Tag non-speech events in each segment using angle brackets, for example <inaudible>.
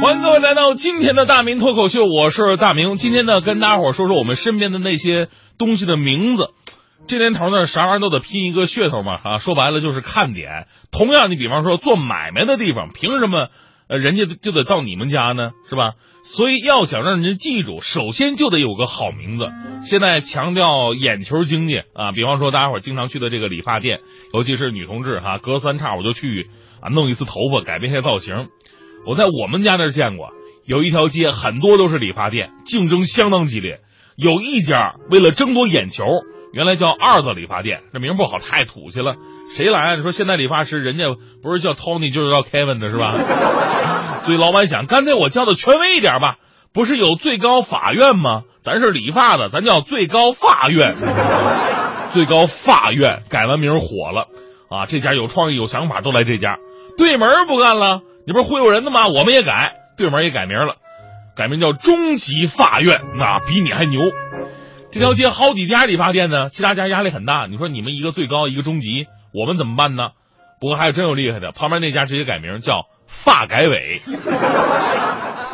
欢迎各位来到今天的大明脱口秀，我是大明。今天呢，跟大家伙说说我们身边的那些东西的名字。这年头呢，啥玩意儿都得拼一个噱头嘛，啊，说白了就是看点。同样，你比方说做买卖的地方，凭什么呃人家就得到你们家呢？是吧？所以要想让人家记住，首先就得有个好名字。现在强调眼球经济啊，比方说大家伙经常去的这个理发店，尤其是女同志哈，隔三差五就去啊弄一次头发，改变一下造型。我在我们家那儿见过，有一条街很多都是理发店，竞争相当激烈。有一家为了争夺眼球，原来叫二子理发店，这名不好，太土气了。谁来？你说现在理发师人家不是叫 Tony 就是叫 Kevin 的是吧？<laughs> 所以老板想，干脆我叫的权威一点吧。不是有最高法院吗？咱是理发的，咱叫最高法院。最高法院改完名火了啊！这家有创意有想法，都来这家。对门不干了。你不是忽悠人的吗？我们也改，对门也改名了，改名叫中级法院，那比你还牛。这条街好几家理发店呢，其他家压力很大。你说你们一个最高，一个中级，我们怎么办呢？不过还有真有厉害的，旁边那家直接改名叫发改委，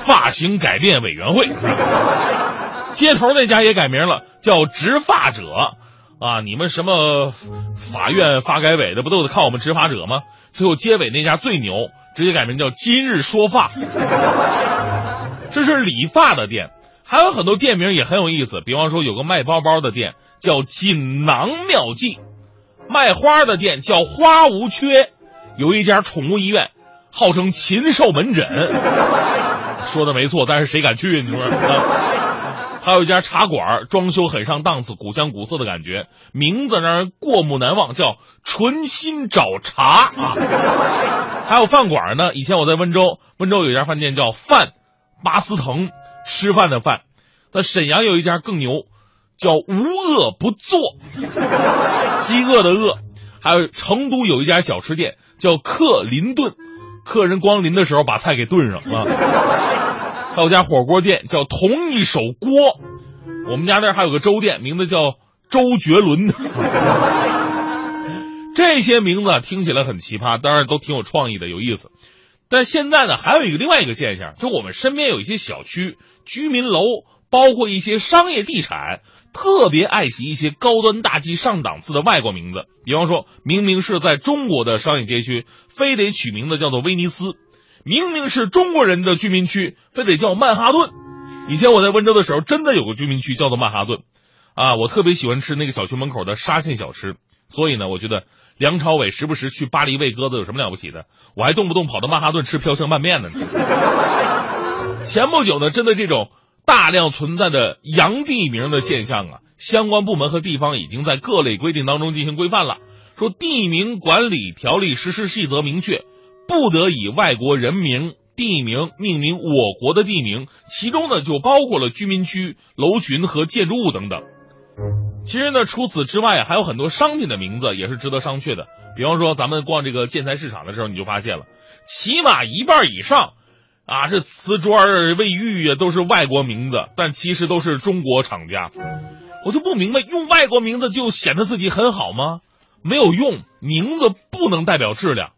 发型改变委员会。街头那家也改名了，叫执法者。啊，你们什么法院、发改委的，不都得靠我们执法者吗？最后街尾那家最牛。直接改名叫今日说发，这是理发的店，还有很多店名也很有意思。比方说有个卖包包的店叫锦囊妙计，卖花的店叫花无缺，有一家宠物医院号称禽兽门诊，<laughs> 说的没错，但是谁敢去？你说？还有一家茶馆，装修很上档次，古香古色的感觉，名字让人过目难忘，叫纯心找茶 <laughs> 啊。还有饭馆呢，以前我在温州，温州有一家饭店叫饭巴斯腾，吃饭的饭。在沈阳有一家更牛，叫无恶不作，饥饿的饿。还有成都有一家小吃店叫克林顿，客人光临的时候把菜给炖上啊。还有家火锅店叫同一手锅，我们家那儿还有个粥店，名字叫周杰伦。<laughs> 这些名字听起来很奇葩，当然都挺有创意的，有意思。但现在呢，还有一个另外一个现象，就我们身边有一些小区、居民楼，包括一些商业地产，特别爱惜一些高端大气上档次的外国名字。比方说，明明是在中国的商业街区，非得取名字叫做威尼斯。明明是中国人的居民区，非得叫曼哈顿。以前我在温州的时候，真的有个居民区叫做曼哈顿，啊，我特别喜欢吃那个小区门口的沙县小吃。所以呢，我觉得梁朝伟时不时去巴黎喂鸽子有什么了不起的？我还动不动跑到曼哈顿吃飘香拌面呢。<laughs> 前不久呢，针对这种大量存在的洋地名的现象啊，相关部门和地方已经在各类规定当中进行规范了，说地名管理条例实施细则明确。不得以外国人名、地名命名我国的地名，其中呢就包括了居民区、楼群和建筑物等等。其实呢，除此之外还有很多商品的名字也是值得商榷的。比方说，咱们逛这个建材市场的时候，你就发现了，起码一半以上，啊，这瓷砖、卫浴啊都是外国名字，但其实都是中国厂家。我就不明白，用外国名字就显得自己很好吗？没有用，名字不能代表质量。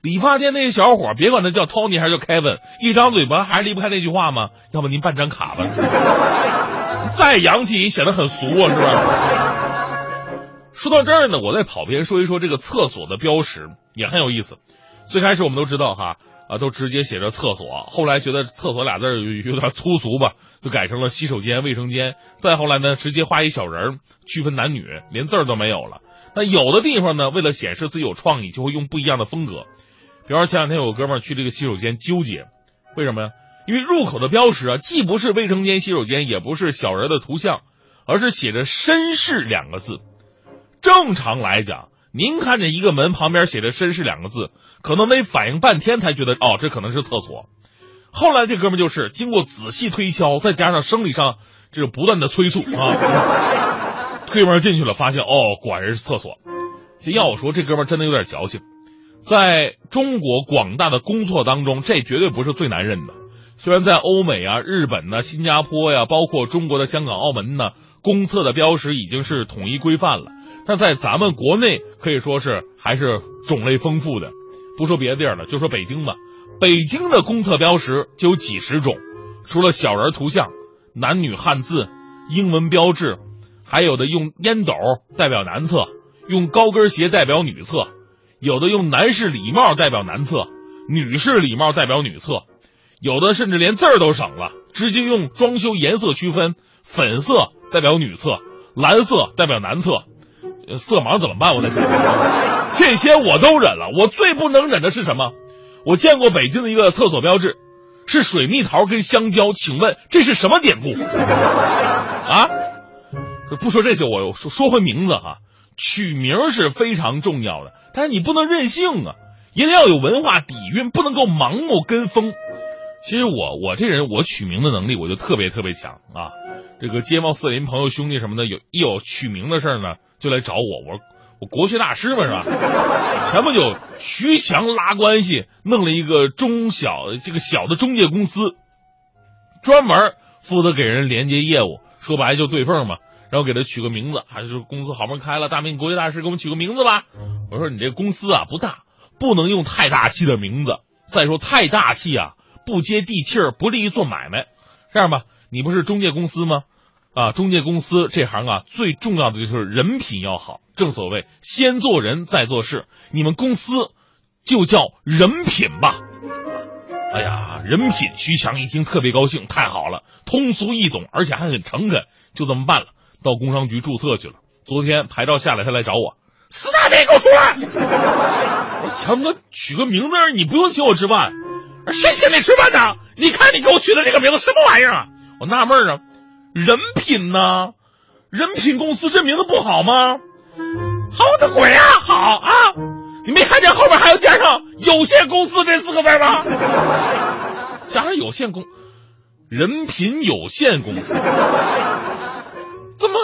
理发店那些小伙，别管他叫 Tony 还是叫 Kevin，一张嘴巴还是离不开那句话吗？要不您办张卡吧。再洋气也显得很俗啊，是吧？说到这儿呢，我再跑偏说一说这个厕所的标识也很有意思。最开始我们都知道哈啊，都直接写着厕所，后来觉得厕所俩字有有点粗俗吧，就改成了洗手间、卫生间。再后来呢，直接画一小人区分男女，连字儿都没有了。那有的地方呢，为了显示自己有创意，就会用不一样的风格。比方说前两天有个哥们儿去这个洗手间纠结，为什么呀？因为入口的标识啊，既不是卫生间、洗手间，也不是小人的图像，而是写着“绅士”两个字。正常来讲，您看见一个门旁边写着“绅士”两个字，可能得反应半天才觉得哦，这可能是厕所。后来这哥们就是经过仔细推敲，再加上生理上这个不断的催促啊，推门进去了，发现哦，果然是厕所。要我说，这哥们真的有点矫情。在中国广大的工作当中，这绝对不是最难认的。虽然在欧美啊、日本呢、新加坡呀，包括中国的香港、澳门呢，公厕的标识已经是统一规范了，但在咱们国内可以说是还是种类丰富的。不说别的地儿了，就说北京吧，北京的公厕标识就有几十种，除了小人图像、男女汉字、英文标志，还有的用烟斗代表男厕，用高跟鞋代表女厕，有的用男士礼帽代表男厕，女士礼帽代表女厕，有的甚至连字儿都省了，直接用装修颜色区分，粉色代表女厕，蓝色代表男厕。色盲怎么办？我在想，这些我都忍了，我最不能忍的是什么？我见过北京的一个厕所标志，是水蜜桃跟香蕉，请问这是什么典故？<laughs> 啊？不说这些，我说说回名字哈，取名是非常重要的，但是你不能任性啊，一定要有文化底蕴，不能够盲目跟风。其实我我这人我取名的能力我就特别特别强啊，这个街坊四邻朋友兄弟什么的有一有取名的事儿呢，就来找我，我我国学大师嘛是吧？前不久徐强拉关系弄了一个中小这个小的中介公司，专门负责给人连接业务，说白了就对缝嘛。然后给他取个名字，还是说公司好门开了，大明国际大师给我们取个名字吧。我说你这公司啊不大，不能用太大气的名字。再说太大气啊，不接地气儿，不利于做买卖。这样吧，你不是中介公司吗？啊，中介公司这行啊，最重要的就是人品要好。正所谓先做人再做事，你们公司就叫人品吧。哎呀，人品！徐强一听特别高兴，太好了，通俗易懂，而且还很诚恳，就这么办了。到工商局注册去了。昨天牌照下来，他来找我，四大队给我出来！<laughs> 我说强哥，取个名字你不用请我吃饭，谁请你吃饭呢？你看你给我取的这个名字什么玩意儿啊？我纳闷啊，人品呢？人品公司这名字不好吗？好的鬼啊，好啊！你没看见后边还要加上有限公司这四个字吗？<laughs> 加上有限公，人品有限公司。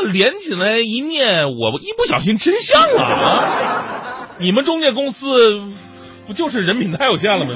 连起来一念，我一不小心真相了啊！<laughs> 你们中介公司不就是人品太有限了吗？